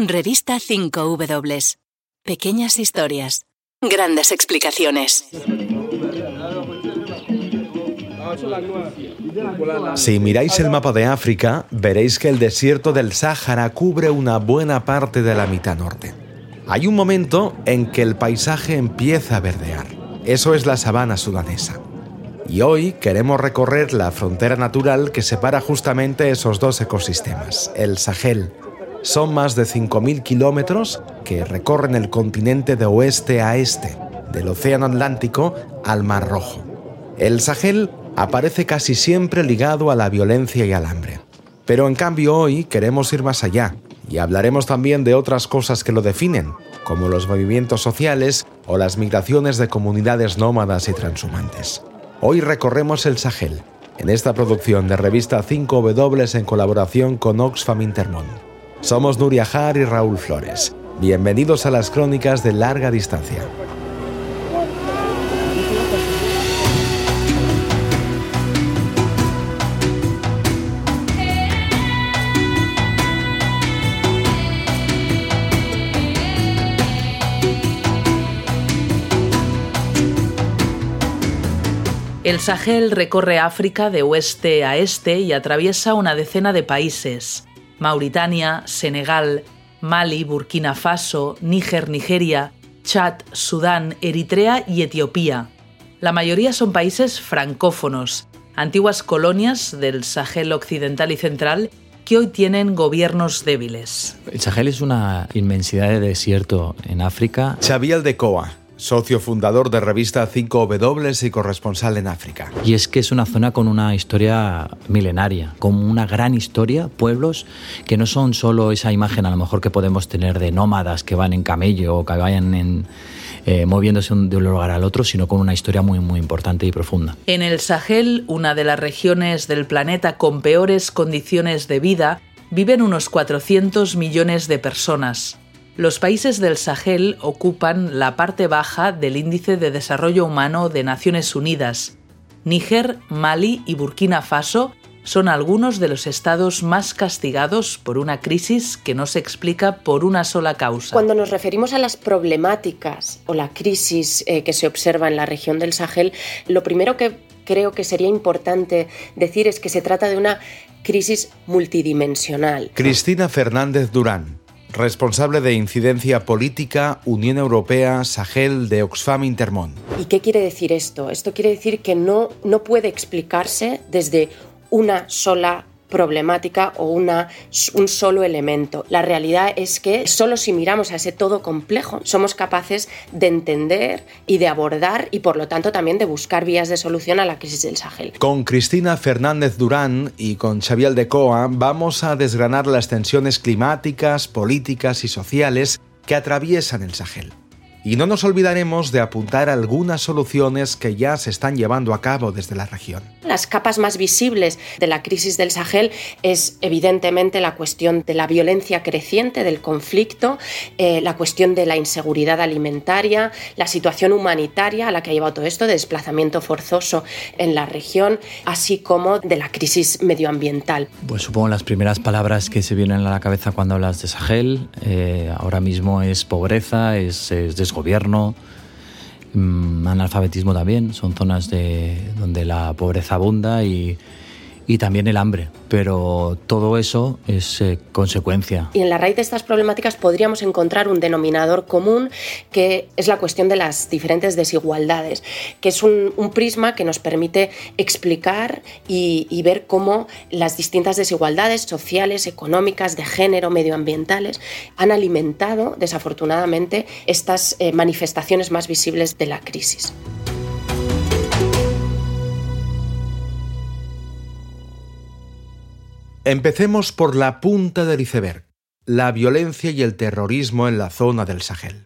Revista 5W. Pequeñas historias. Grandes explicaciones. Si miráis el mapa de África, veréis que el desierto del Sáhara cubre una buena parte de la mitad norte. Hay un momento en que el paisaje empieza a verdear. Eso es la sabana sudanesa. Y hoy queremos recorrer la frontera natural que separa justamente esos dos ecosistemas, el Sahel son más de 5.000 kilómetros que recorren el continente de oeste a este, del Océano Atlántico al Mar Rojo. El Sahel aparece casi siempre ligado a la violencia y al hambre. Pero en cambio hoy queremos ir más allá y hablaremos también de otras cosas que lo definen, como los movimientos sociales o las migraciones de comunidades nómadas y transhumantes. Hoy recorremos el Sahel, en esta producción de revista 5W en colaboración con Oxfam Intermón. Somos Nuria Jar y Raúl Flores. Bienvenidos a las crónicas de larga distancia. El Sahel recorre África de oeste a este y atraviesa una decena de países. Mauritania, Senegal, Mali, Burkina Faso, Níger, Nigeria, Chad, Sudán, Eritrea y Etiopía. La mayoría son países francófonos, antiguas colonias del Sahel occidental y central que hoy tienen gobiernos débiles. El Sahel es una inmensidad de desierto en África. Xavier de Coa socio fundador de revista 5W y corresponsal en África. Y es que es una zona con una historia milenaria, con una gran historia, pueblos que no son solo esa imagen a lo mejor que podemos tener de nómadas que van en camello o que vayan en, eh, moviéndose de un lugar al otro, sino con una historia muy, muy importante y profunda. En el Sahel, una de las regiones del planeta con peores condiciones de vida, viven unos 400 millones de personas. Los países del Sahel ocupan la parte baja del Índice de Desarrollo Humano de Naciones Unidas. Níger, Mali y Burkina Faso son algunos de los estados más castigados por una crisis que no se explica por una sola causa. Cuando nos referimos a las problemáticas o la crisis eh, que se observa en la región del Sahel, lo primero que creo que sería importante decir es que se trata de una crisis multidimensional. Cristina Fernández Durán responsable de incidencia política, Unión Europea, Sahel de Oxfam Intermón. ¿Y qué quiere decir esto? Esto quiere decir que no, no puede explicarse desde una sola problemática o una, un solo elemento. La realidad es que solo si miramos a ese todo complejo somos capaces de entender y de abordar y por lo tanto también de buscar vías de solución a la crisis del Sahel. Con Cristina Fernández Durán y con Xavier de Coa vamos a desgranar las tensiones climáticas, políticas y sociales que atraviesan el Sahel. Y no nos olvidaremos de apuntar algunas soluciones que ya se están llevando a cabo desde la región. Las capas más visibles de la crisis del Sahel es evidentemente la cuestión de la violencia creciente, del conflicto, eh, la cuestión de la inseguridad alimentaria, la situación humanitaria a la que ha llevado todo esto, de desplazamiento forzoso en la región, así como de la crisis medioambiental. Pues supongo las primeras palabras que se vienen a la cabeza cuando hablas de Sahel eh, ahora mismo es pobreza, es, es gobierno, mm, analfabetismo también, son zonas de, donde la pobreza abunda y, y también el hambre, pero todo eso es eh, consecuencia. Y en la raíz de estas problemáticas podríamos encontrar un denominador común que es la cuestión de las diferentes desigualdades, que es un, prisma que nos permite explicar y, ver cómo las distintas desigualdades sociales, económicas, de género, medioambientales, han alimentado desafortunadamente estas eh, manifestaciones más visibles de la crisis. Empecemos por la punta del iceberg, la violencia y el terrorismo en la zona del Sahel.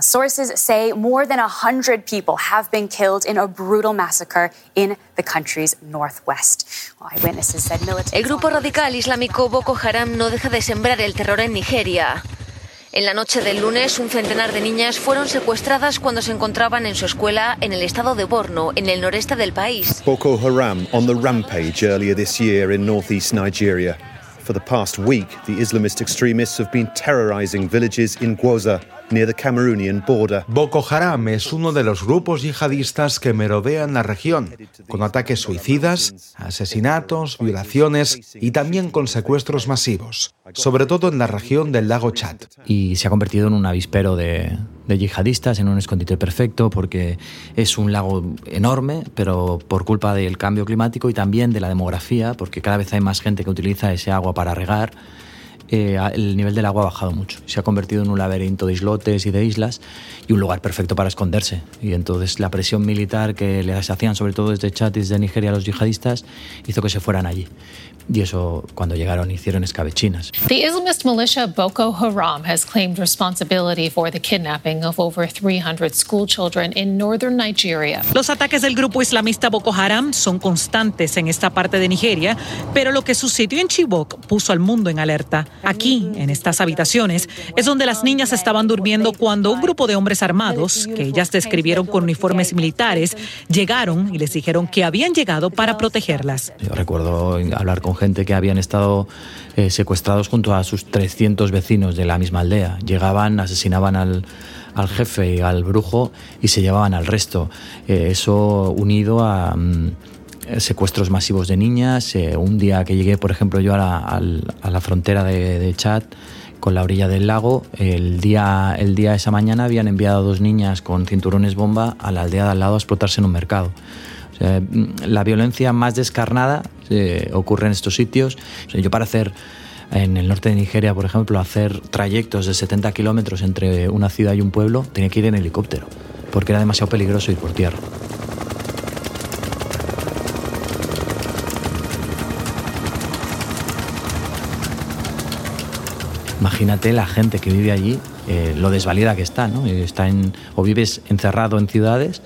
sources say more than 100 people have been killed in a brutal massacre in the country's northwest. eyewitnesses said El grupo radical islámico Boko Haram no deja de sembrar el terror en Nigeria. En la noche del lunes, un centenar de niñas fueron secuestradas cuando se encontraban en su escuela en el estado de Borno, en el noreste del país. Boko Haram on the rampage earlier this year in northeast Nigeria. For the past week, the Islamist extremists have been terrorizing villages in Gwoza, Boko Haram es uno de los grupos yihadistas que merodean la región, con ataques suicidas, asesinatos, violaciones y también con secuestros masivos, sobre todo en la región del lago Chad. Y se ha convertido en un avispero de, de yihadistas, en un escondite perfecto, porque es un lago enorme, pero por culpa del cambio climático y también de la demografía, porque cada vez hay más gente que utiliza ese agua para regar eh, el nivel del agua ha bajado mucho. Se ha convertido en un laberinto de islotes y de islas y un lugar perfecto para esconderse. Y entonces la presión militar que les hacían, sobre todo desde Chad y desde Nigeria, a los yihadistas, hizo que se fueran allí y eso cuando llegaron hicieron escabechinas. The Islamist militia Boko Haram has claimed responsibility for the kidnapping of over 300 school children in northern Nigeria. Los ataques del grupo islamista Boko Haram son constantes en esta parte de Nigeria, pero lo que sucedió en Chibok puso al mundo en alerta. Aquí, en estas habitaciones, es donde las niñas estaban durmiendo cuando un grupo de hombres armados, que ellas describieron con uniformes militares, llegaron y les dijeron que habían llegado para protegerlas. Yo recuerdo hablar con gente que habían estado eh, secuestrados junto a sus 300 vecinos de la misma aldea. Llegaban, asesinaban al, al jefe y al brujo y se llevaban al resto. Eh, eso unido a mm, secuestros masivos de niñas. Eh, un día que llegué, por ejemplo, yo a la, a la frontera de, de, Chad con la orilla del lago, el día, el día esa mañana habían enviado a dos niñas con cinturones bomba a la aldea de al lado a explotarse en un mercado. Mm, la violencia más descarnada eh, ocurre en estos sitios. yo para hacer en el norte de Nigeria, por ejemplo, hacer trayectos de 70 kilómetros entre una ciudad y un pueblo, tenía que ir en helicóptero, porque era demasiado peligroso ir por tierra. Imagínate la gente que vive allí, eh, lo desvalida que está, ¿no? O vives encerrado en ciudades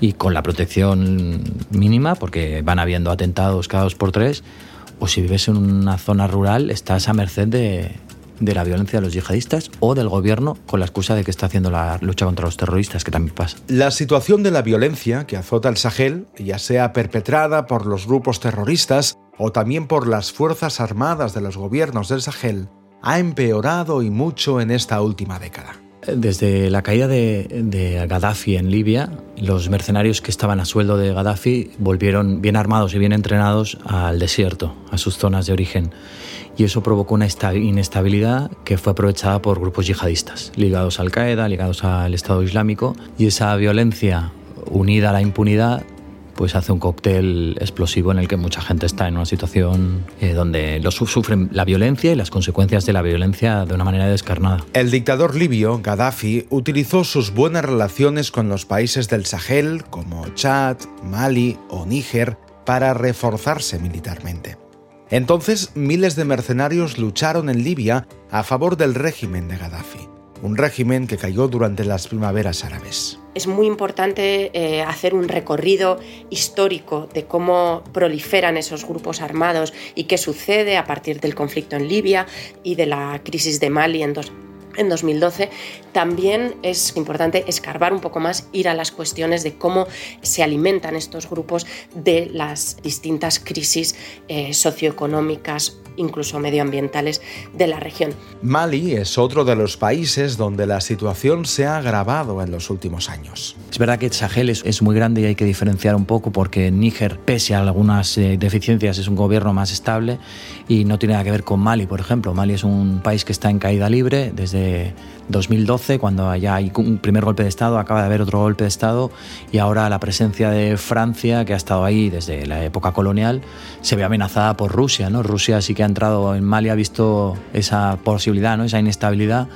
y con la protección mínima, porque van habiendo atentados cada dos por tres, o si vives en una zona rural, estás a merced de, de la violencia de los yihadistas o del gobierno con la excusa de que está haciendo la lucha contra los terroristas, que también pasa. La situación de la violencia que azota el Sahel, ya sea perpetrada por los grupos terroristas o también por las fuerzas armadas de los gobiernos del Sahel, ha empeorado y mucho en esta última década. Desde la caída de, Gaddafi en Libia, los mercenarios que estaban a sueldo de Gaddafi volvieron bien armados y bien entrenados al desierto, a sus zonas de origen. Y eso provocó una inestabilidad que fue aprovechada por grupos yihadistas, ligados a Al-Qaeda, ligados al Estado Islámico. Y esa violencia unida a la impunidad pues hace un cóctel explosivo en el que mucha gente está en una situación eh, donde los sufren la violencia y las consecuencias de la violencia de una manera descarnada. El dictador libio, Gaddafi, utilizó sus buenas relaciones con los países del Sahel, como Chad, Mali o Níger, para reforzarse militarmente. Entonces, miles de mercenarios lucharon en Libia a favor del régimen de Gaddafi un régimen que cayó durante las primaveras árabes. Es muy importante eh, hacer un recorrido histórico de cómo proliferan esos grupos armados y qué sucede a partir del conflicto en Libia y de la crisis de Mali en, en 2012, también es importante escarbar un poco más, ir a las cuestiones de cómo se alimentan estos grupos de las distintas crisis eh, socioeconómicas incluso medioambientales de la región. Mali es otro de los países donde la situación se ha agravado en los últimos años. Es verdad que Sahel es, muy grande y hay que diferenciar un poco porque Níger, pese a algunas eh, deficiencias, es un gobierno más estable y no tiene nada que ver con Mali, por ejemplo. Mali es un país que está en caída libre desde 2012, cuando ya hay un primer golpe de Estado, acaba de haber otro golpe de Estado y ahora la presencia de Francia, que ha estado ahí desde la época colonial, se ve amenazada por Rusia. ¿no? Rusia sí que ha entrado en Mali, ha visto esa posibilidad, ¿no? esa inestabilidad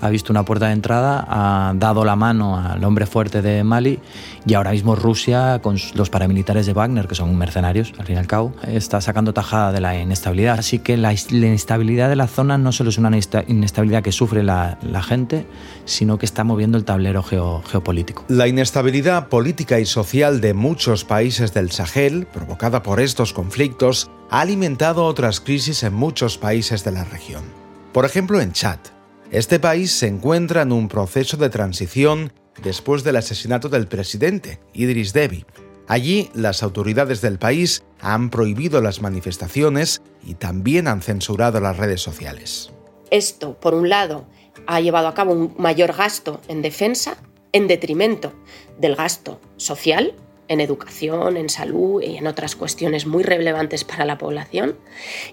ha visto una puerta de entrada, ha dado la mano al hombre fuerte de Mali y ahora mismo Rusia, con los paramilitares de Wagner, que son mercenarios al fin y al cabo, está sacando tajada de la inestabilidad. Así que la, inestabilidad de la zona no solo es una inestabilidad que sufre la, gente, sino que está moviendo el tablero geopolítico. La inestabilidad política y social de muchos países del Sahel, provocada por estos conflictos, ha alimentado otras crisis en muchos países de la región. Por ejemplo, en Chad. Este país se encuentra en un proceso de transición después del asesinato del presidente, Idris Deby. Allí, las autoridades del país han prohibido las manifestaciones y también han censurado las redes sociales. Esto, por un lado, ha llevado a cabo un mayor gasto en defensa en detrimento del gasto social en educación, en salud y en otras cuestiones muy relevantes para la población.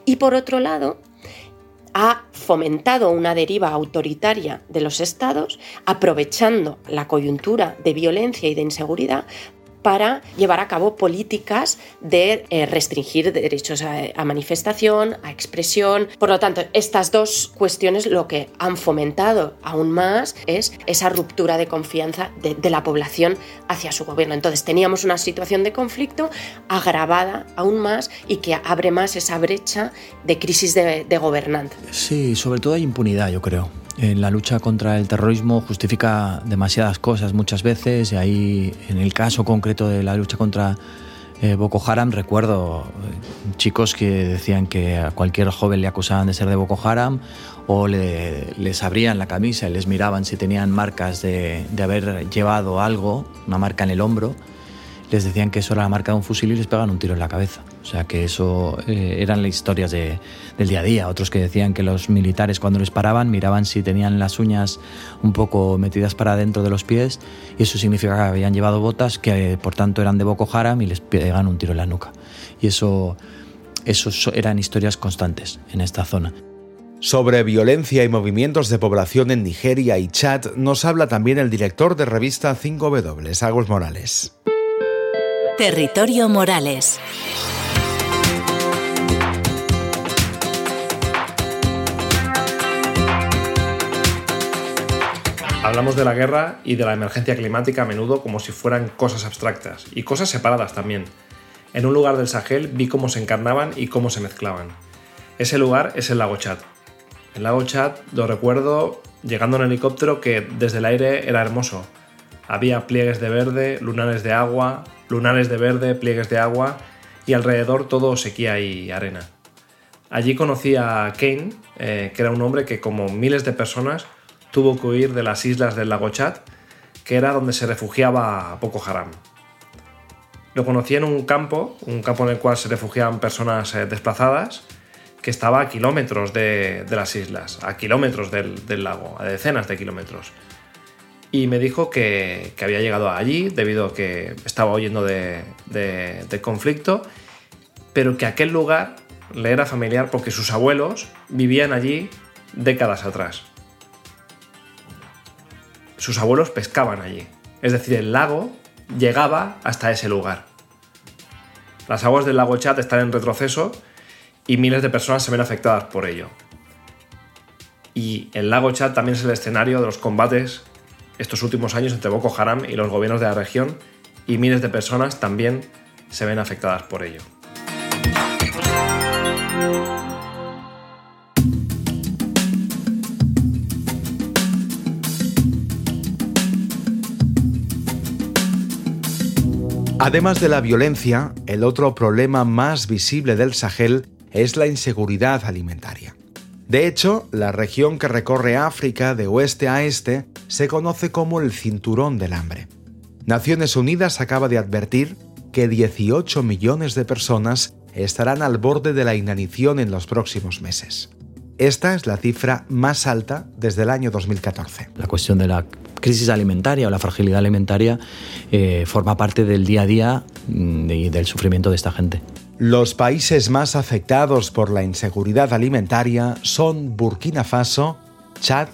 Y por otro lado, ha fomentado una deriva autoritaria de los estados, aprovechando la coyuntura de violencia y de inseguridad para llevar a cabo políticas de eh, restringir derechos a, manifestación, a expresión. Por lo tanto, estas dos cuestiones lo que han fomentado aún más es esa ruptura de confianza de, la población hacia su gobierno. Entonces teníamos una situación de conflicto agravada aún más y que abre más esa brecha de crisis de, de gobernanza. Sí, sobre todo hay impunidad, yo creo la lucha contra el terrorismo justifica demasiadas cosas muchas veces y ahí en el caso concreto de la lucha contra eh, Boko Haram recuerdo eh, chicos que decían que a cualquier joven le acusaban de ser de Boko Haram o les abrían la camisa y les miraban si tenían marcas de, de haber llevado algo, una marca en el hombro les decían que eso era la marca de un fusil y les pegaban un tiro en la cabeza. O sea, que eso eh, eran las historias del día a día. Otros que decían que los militares cuando les paraban miraban si tenían las uñas un poco metidas para dentro de los pies y eso significaba que habían llevado botas que por tanto eran de Boko Haram y les pegaban un tiro en la nuca. Y eso, eso eran historias constantes en esta zona. Sobre violencia y movimientos de población en Nigeria y Chad nos habla también el director de revista 5W, Agus Morales. Territorio Morales. Hablamos de la guerra y de la emergencia climática a menudo como si fueran cosas abstractas y cosas separadas también. En un lugar del Sahel vi cómo se encarnaban y cómo se mezclaban. Ese lugar es el lago Chad. El lago Chad lo recuerdo llegando en helicóptero que desde el aire era hermoso. Había pliegues de verde, lunares de agua, lunares de verde, pliegues de agua y alrededor todo sequía y arena. Allí conocí a Kane, eh, que era un hombre que como miles de personas tuvo que huir de las islas del lago Chad, que era donde se refugiaba Boko Haram. Lo conocí en un campo, un campo en el cual se refugiaban personas eh, desplazadas, que estaba a kilómetros de, las islas, a kilómetros del, del lago, a decenas de kilómetros y me dijo que, había llegado allí debido a que estaba huyendo de, conflicto, pero que aquel lugar le era familiar porque sus abuelos vivían allí décadas atrás. Sus abuelos pescaban allí, es decir, el lago llegaba hasta ese lugar. Las aguas del lago Chad están en retroceso y miles de personas se ven afectadas por ello. Y el lago Chad también es el escenario de los combates estos últimos años entre Boko Haram y los gobiernos de la región y miles de personas también se ven afectadas por ello. Además de la violencia, el otro problema más visible del Sahel es la inseguridad alimentaria. De hecho, la región que recorre África de oeste a este se conoce como el Cinturón del Hambre. Naciones Unidas acaba de advertir que 18 millones de personas estarán al borde de la inanición en los próximos meses. Esta es la cifra más alta desde el año 2014. La cuestión de la crisis alimentaria o la fragilidad alimentaria eh, forma parte del día a día mm, y del sufrimiento de esta gente. Los países más afectados por la inseguridad alimentaria son Burkina Faso, Chad,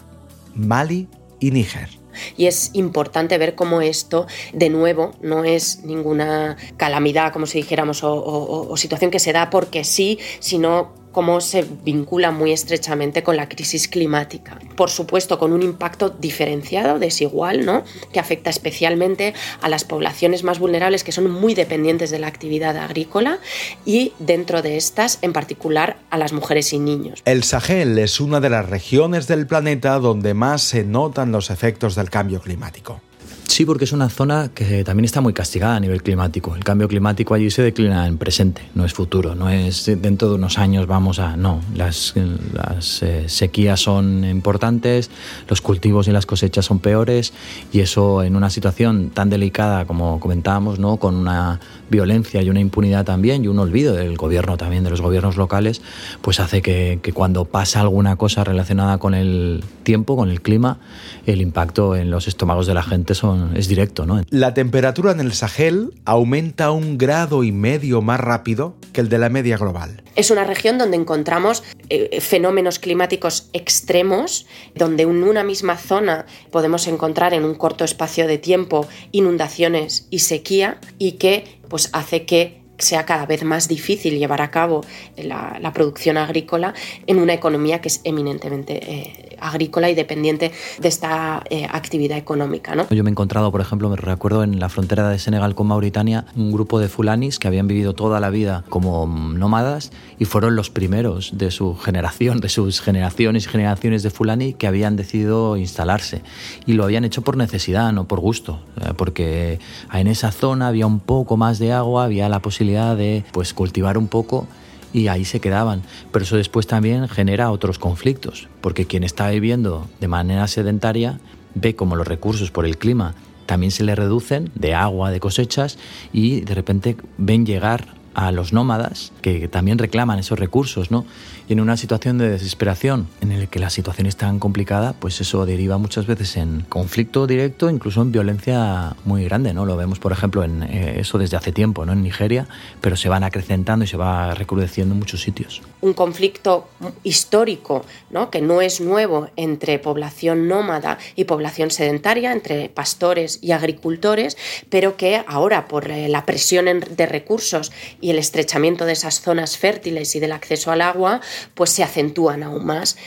Mali y Níger. Y es importante ver cómo esto, de nuevo, no es ninguna calamidad, como si dijéramos, o, situación que se da porque sí, sino cómo se vincula muy estrechamente con la crisis climática. Por supuesto, con un impacto diferenciado, desigual, ¿no? que afecta especialmente a las poblaciones más vulnerables que son muy dependientes de la actividad agrícola y dentro de estas, en particular, a las mujeres y niños. El Sahel es una de las regiones del planeta donde más se notan los efectos del cambio climático. Sí, porque es una zona que también está muy castigada a nivel climático. El cambio climático allí se declina en presente, no es futuro, no es dentro de unos años vamos a... No, las, las eh, sequías son importantes, los cultivos y las cosechas son peores y eso en una situación tan delicada como comentábamos, ¿no? con una violencia y una impunidad también y un olvido del gobierno también, de los gobiernos locales, pues hace que, que cuando pasa alguna cosa relacionada con el tiempo, con el clima, el impacto en los estómagos de la gente son es directo. ¿no? La temperatura en el Sahel aumenta un grado y medio más rápido que el de la media global. Es una región donde encontramos eh, fenómenos climáticos extremos, donde en una misma zona podemos encontrar en un corto espacio de tiempo inundaciones y sequía y que pues, hace que sea cada vez más difícil llevar a cabo la, producción agrícola en una economía que es eminentemente eh, agrícola y dependiente de esta eh, actividad económica. ¿no? Yo me he encontrado, por ejemplo, me recuerdo en la frontera de Senegal con Mauritania, un grupo de fulanis que habían vivido toda la vida como nómadas y fueron los primeros de su generación, de sus generaciones y generaciones de fulani que habían decidido instalarse. Y lo habían hecho por necesidad, no por gusto, eh, porque en esa zona había un poco más de agua, había la posibilidad de pues, cultivar un poco y ahí se quedaban. Pero eso después también genera otros conflictos, porque quien está viviendo de manera sedentaria ve como los recursos por el clima también se le reducen de agua, de cosechas, y de repente ven llegar a los nómadas que también reclaman esos recursos, ¿no? Y en una situación de desesperación en la que la situación es tan complicada, pues eso deriva muchas veces en conflicto directo, incluso en violencia muy grande, ¿no? Lo vemos, por ejemplo, en eh, eso desde hace tiempo, ¿no? En Nigeria, pero se van acrecentando y se va recrudeciendo en muchos sitios. Un conflicto histórico, ¿no? Que no es nuevo entre población nómada y población sedentaria, entre pastores y agricultores, pero que ahora por eh, la presión de recursos y el estrechamiento de esas zonas fértiles y del acceso al agua, pues se acentúan aún más.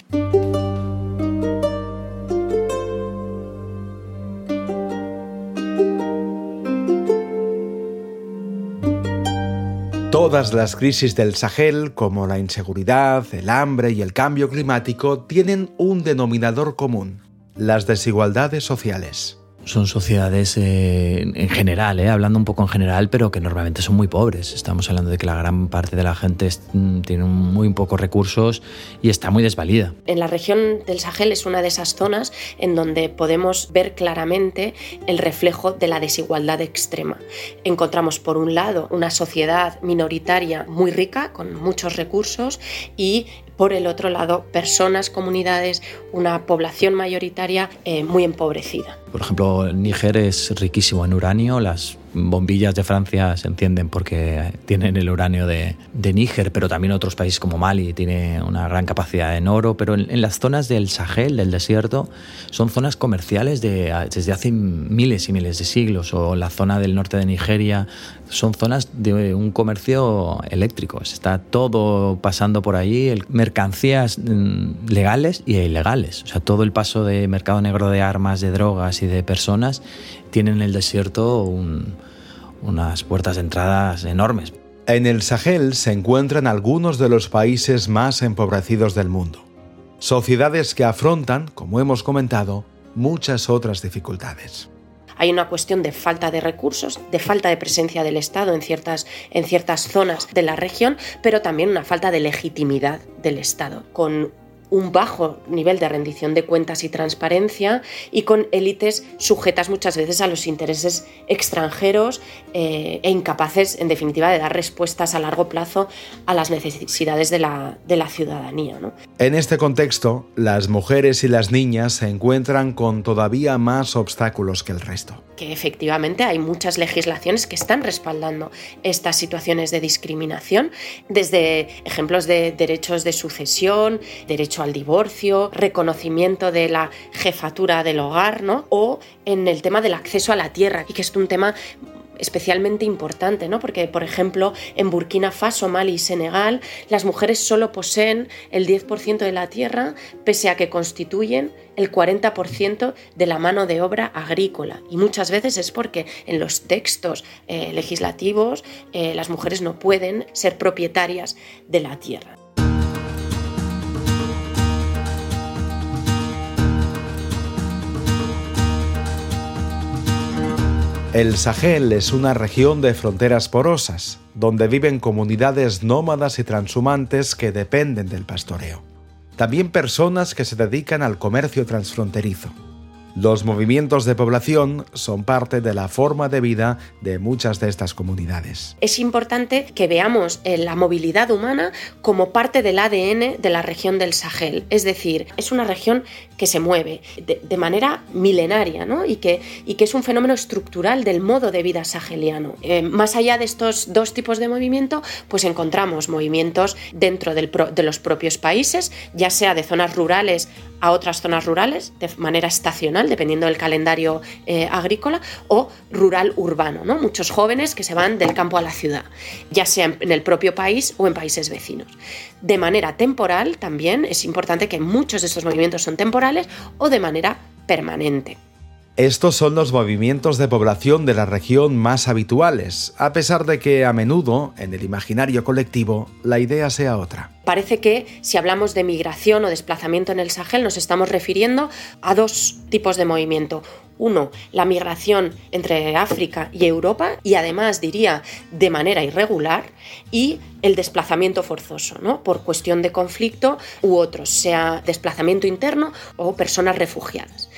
Todas las crisis del Sahel, como la inseguridad, el hambre y el cambio climático, tienen un denominador común, las desigualdades sociales son sociedades eh, en general, eh, hablando un poco en general, pero que normalmente son muy pobres. Estamos hablando de que la gran parte de la gente mm, tiene muy pocos recursos y está muy desvalida. En la región del Sahel es una de esas zonas en donde podemos ver claramente el reflejo de la desigualdad extrema. Encontramos por un lado una sociedad minoritaria muy rica, con muchos recursos, y por el otro lado personas, comunidades, una población mayoritaria eh, muy empobrecida. Por ejemplo, Níger es riquísimo en uranio, las bombillas de Francia se encienden porque tienen el uranio de, Níger, pero también otros países como Mali tiene una gran capacidad en oro, pero en, las zonas del Sahel, del desierto, son zonas comerciales de, desde hace miles y miles de siglos, o la zona del norte de Nigeria, son zonas de un comercio eléctrico, está todo pasando por allí, mercancías mm, legales y ilegales, o sea, todo el paso de mercado negro de armas, de drogas y de personas tienen en el desierto unas puertas de entradas enormes. En el Sahel se encuentran algunos de los países más empobrecidos del mundo. Sociedades que afrontan, como hemos comentado, muchas otras dificultades. Hay una cuestión de falta de recursos, de falta de presencia del Estado en ciertas, en ciertas zonas de la región, pero también una falta de legitimidad del Estado, con un bajo nivel de rendición de cuentas y transparencia y con élites sujetas muchas veces a los intereses extranjeros eh, e incapaces, en definitiva, de dar respuestas a largo plazo a las necesidades de la, de la ciudadanía. En este contexto, las mujeres y las niñas se encuentran con todavía más obstáculos que el resto que efectivamente hay muchas legislaciones que están respaldando estas situaciones de discriminación, desde ejemplos de derechos de sucesión, derecho al divorcio, reconocimiento de la jefatura del hogar, ¿no? o en el tema del acceso a la tierra, y que es un tema especialmente importante, ¿no? porque, por ejemplo, en Burkina Faso, Mali y Senegal, las mujeres solo poseen el 10% de la tierra, pese a que constituyen el 40% de la mano de obra agrícola. Y muchas veces es porque en los textos eh, legislativos eh, las mujeres no pueden ser propietarias de la tierra. El Sahel es una región de fronteras porosas, donde viven comunidades nómadas y transhumantes que dependen del pastoreo. También personas que se dedican al comercio transfronterizo. Los movimientos de población son parte de la forma de vida de muchas de estas comunidades. Es importante que veamos eh, la movilidad humana como parte del ADN de la región del Sahel. Es decir, es una región que se mueve de, manera milenaria ¿no? y, que, y que es un fenómeno estructural del modo de vida saheliano. Eh, más allá de estos dos tipos de movimiento, pues encontramos movimientos dentro de los propios países, ya sea de zonas rurales a otras zonas rurales de manera estacional, dependiendo del calendario eh, agrícola, o rural-urbano, ¿no? muchos jóvenes que se van del campo a la ciudad, ya sea en el propio país o en países vecinos. De manera temporal también es importante que muchos de estos movimientos son temporales o de manera permanente. Estos son los movimientos de población de la región más habituales, a pesar de que a menudo, en el imaginario colectivo, la idea sea otra. Parece que si hablamos de migración o desplazamiento en el Sahel nos estamos refiriendo a dos tipos de movimiento. Uno, la migración entre África y Europa y además diría de manera irregular y el desplazamiento forzoso, ¿no? por cuestión de conflicto u otros, sea desplazamiento interno o personas refugiadas.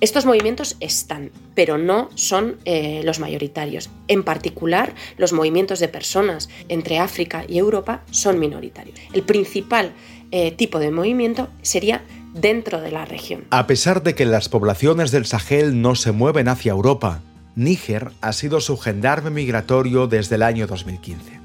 Estos movimientos están, pero no son eh, los mayoritarios. En particular, los movimientos de personas entre África y Europa son minoritarios. El principal eh, tipo de movimiento sería dentro de la región. A pesar de que las poblaciones del Sahel no se mueven hacia Europa, Níger ha sido su gendarme migratorio desde el año 2015.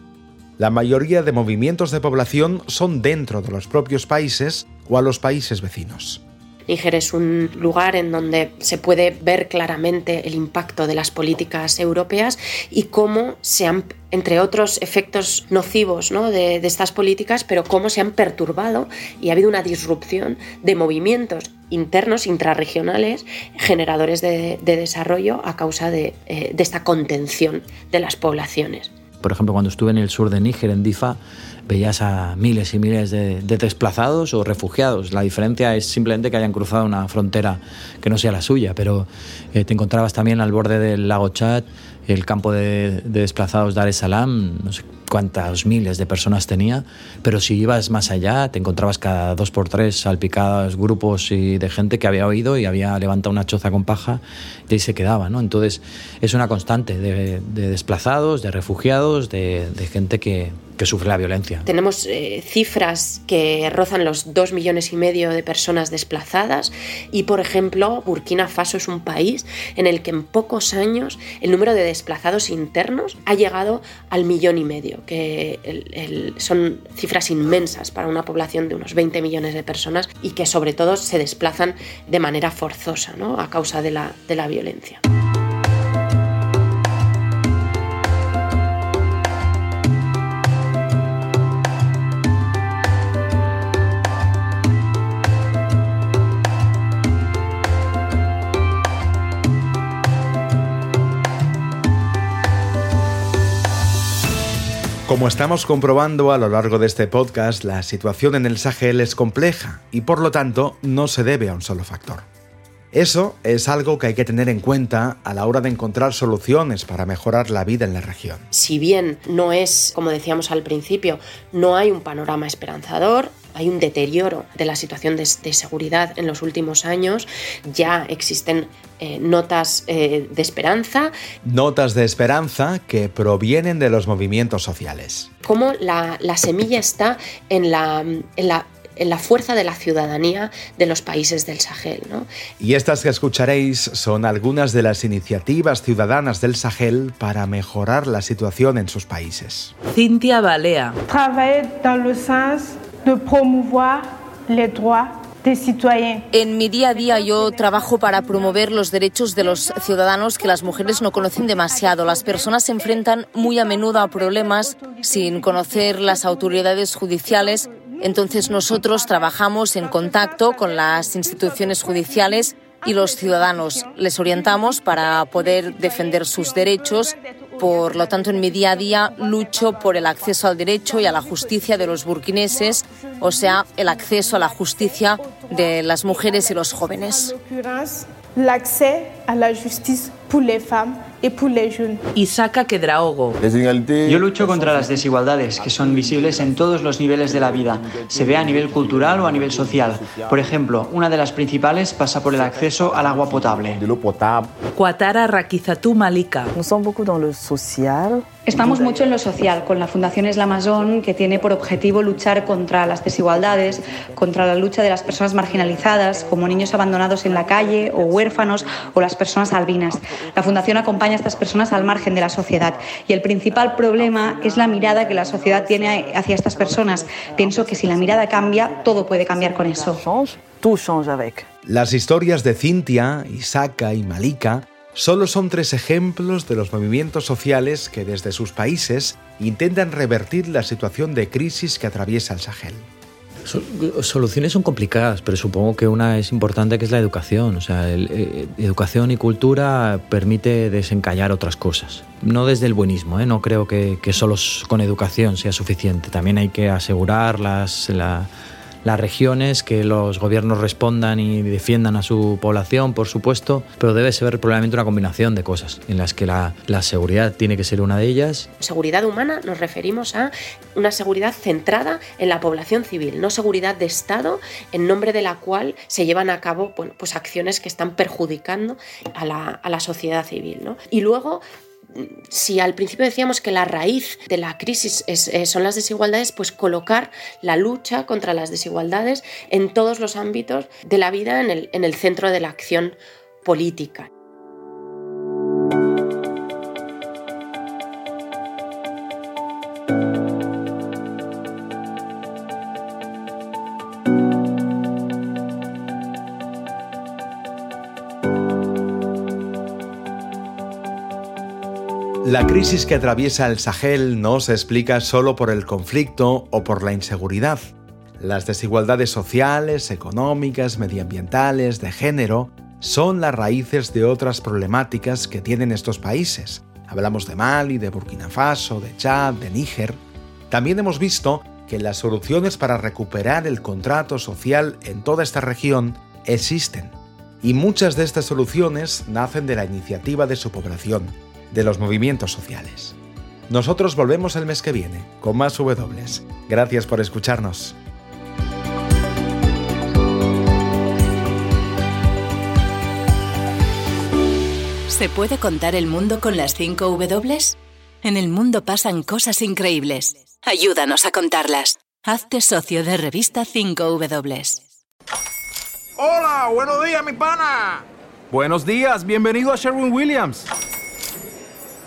La mayoría de movimientos de población son dentro de los propios países o a los países vecinos. Níger es un lugar en donde se puede ver claramente el impacto de las políticas europeas y cómo se han entre otros efectos nocivos de, estas políticas, pero cómo se han perturbado y ha habido una disrupción de movimientos internos, intrarregionales, generadores de, desarrollo a causa de, eh, de esta contención de las poblaciones. Por ejemplo, cuando estuve en el sur de Níger, en Difa, veías a miles y miles de, desplazados o refugiados. La diferencia es simplemente que hayan cruzado una frontera que no sea la suya, pero eh, te encontrabas también al borde del lago Chad, el campo de, desplazados Dar es Salaam, no sé cuántas miles de personas tenía, pero si ibas más allá te encontrabas cada dos por tres salpicados grupos y de gente que había oído y había levantado una choza con paja y ahí se quedaba, ¿no? Entonces es una constante de, desplazados, de refugiados, de gente que, que sufre la violencia. Tenemos eh, cifras que rozan los dos millones y medio de personas desplazadas y, por ejemplo, Burkina Faso es un país en el que en pocos años el número de desplazados internos ha llegado al millón y medio, que son cifras inmensas para una población de unos 20 millones de personas y que sobre todo se desplazan de manera forzosa ¿no? a causa de la, de la violencia. Como estamos comprobando a lo largo de este podcast, la situación en el Sahel es compleja y por lo tanto no se debe a un solo factor. Eso es algo que hay que tener en cuenta a la hora de encontrar soluciones para mejorar la vida en la región. Si bien no es, como decíamos al principio, no hay un panorama esperanzador, hay un deterioro de la situación de, seguridad en los últimos años, ya existen eh, notas eh, de esperanza. Notas de esperanza que provienen de los movimientos sociales. Cómo la, semilla está en la, en la en la fuerza de la ciudadanía de los países del Sahel. Y estas que escucharéis son algunas de las iniciativas ciudadanas del Sahel para mejorar la situación en sus países. Cintia Balea. dans le sens de promouvoir les droits En mi día a día yo trabajo para promover los derechos de los ciudadanos que las mujeres no conocen demasiado. Las personas se enfrentan muy a menudo a problemas sin conocer las autoridades judiciales. Entonces nosotros trabajamos en contacto con las instituciones judiciales y los ciudadanos. Les orientamos para poder defender sus derechos. Por lo tanto, en mi día a día lucho por el acceso al derecho y a la justicia de los burkineses, o sea, el acceso a la justicia de las mujeres y los jóvenes. Et pour les jeunes. Isaka Kedraogo. Yo lucho contra las desigualdades que son visibles en todos los niveles de la vida, se ve a nivel cultural o a nivel social. Por ejemplo, una de las principales pasa por el acceso al agua potable. Cuatara Rakizatu Malika. Estamos mucho en lo social, con la Fundación Eslamazón, que tiene por objetivo luchar contra las desigualdades, contra la lucha de las personas marginalizadas, como niños abandonados en la calle o huérfanos o las personas albinas. La Fundación acompaña a estas personas al margen de la sociedad y el principal problema es la mirada que la sociedad tiene hacia estas personas. Pienso que si la mirada cambia, todo puede cambiar con eso. Las historias de Cintia, Isaka y Malika solo son tres ejemplos de los movimientos sociales que desde sus países intentan revertir la situación de crisis que atraviesa el Sahel. Soluciones son complicadas, pero supongo que una es importante que es la educación. O sea, eh, educación y cultura permite desencallar otras cosas. No desde el buenismo, ¿eh? no creo que, que solo con educación sea suficiente. También hay que asegurar las, la, las regiones, que los gobiernos respondan y defiendan a su población, por supuesto, pero debe ser probablemente una combinación de cosas en las que la, la seguridad tiene que ser una de ellas. Seguridad humana nos referimos a una seguridad centrada en la población civil, no seguridad de Estado en nombre de la cual se llevan a cabo bueno, pues acciones que están perjudicando a la, a la sociedad civil. ¿no? Y luego si al principio decíamos que la raíz de la crisis eh, son las desigualdades, pues colocar la lucha contra las desigualdades en todos los ámbitos de la vida en el centro de la acción política. La crisis que atraviesa el Sahel no se explica solo por el conflicto o por la inseguridad. Las desigualdades sociales, económicas, medioambientales, de género, son las raíces de otras problemáticas que tienen estos países. Hablamos de Mali, de Burkina Faso, de Chad, de Níger. También hemos visto que las soluciones para recuperar el contrato social en toda esta región existen. Y muchas de estas soluciones nacen de la iniciativa de su población, de los movimientos sociales. Nosotros volvemos el mes que viene con más W. Gracias por escucharnos. ¿Se puede contar el mundo con las 5 W? En el mundo pasan cosas increíbles. Ayúdanos a contarlas. Hazte socio de revista 5 W. Hola, buenos días, mi pana. Buenos días, bienvenido a Sherwin Williams.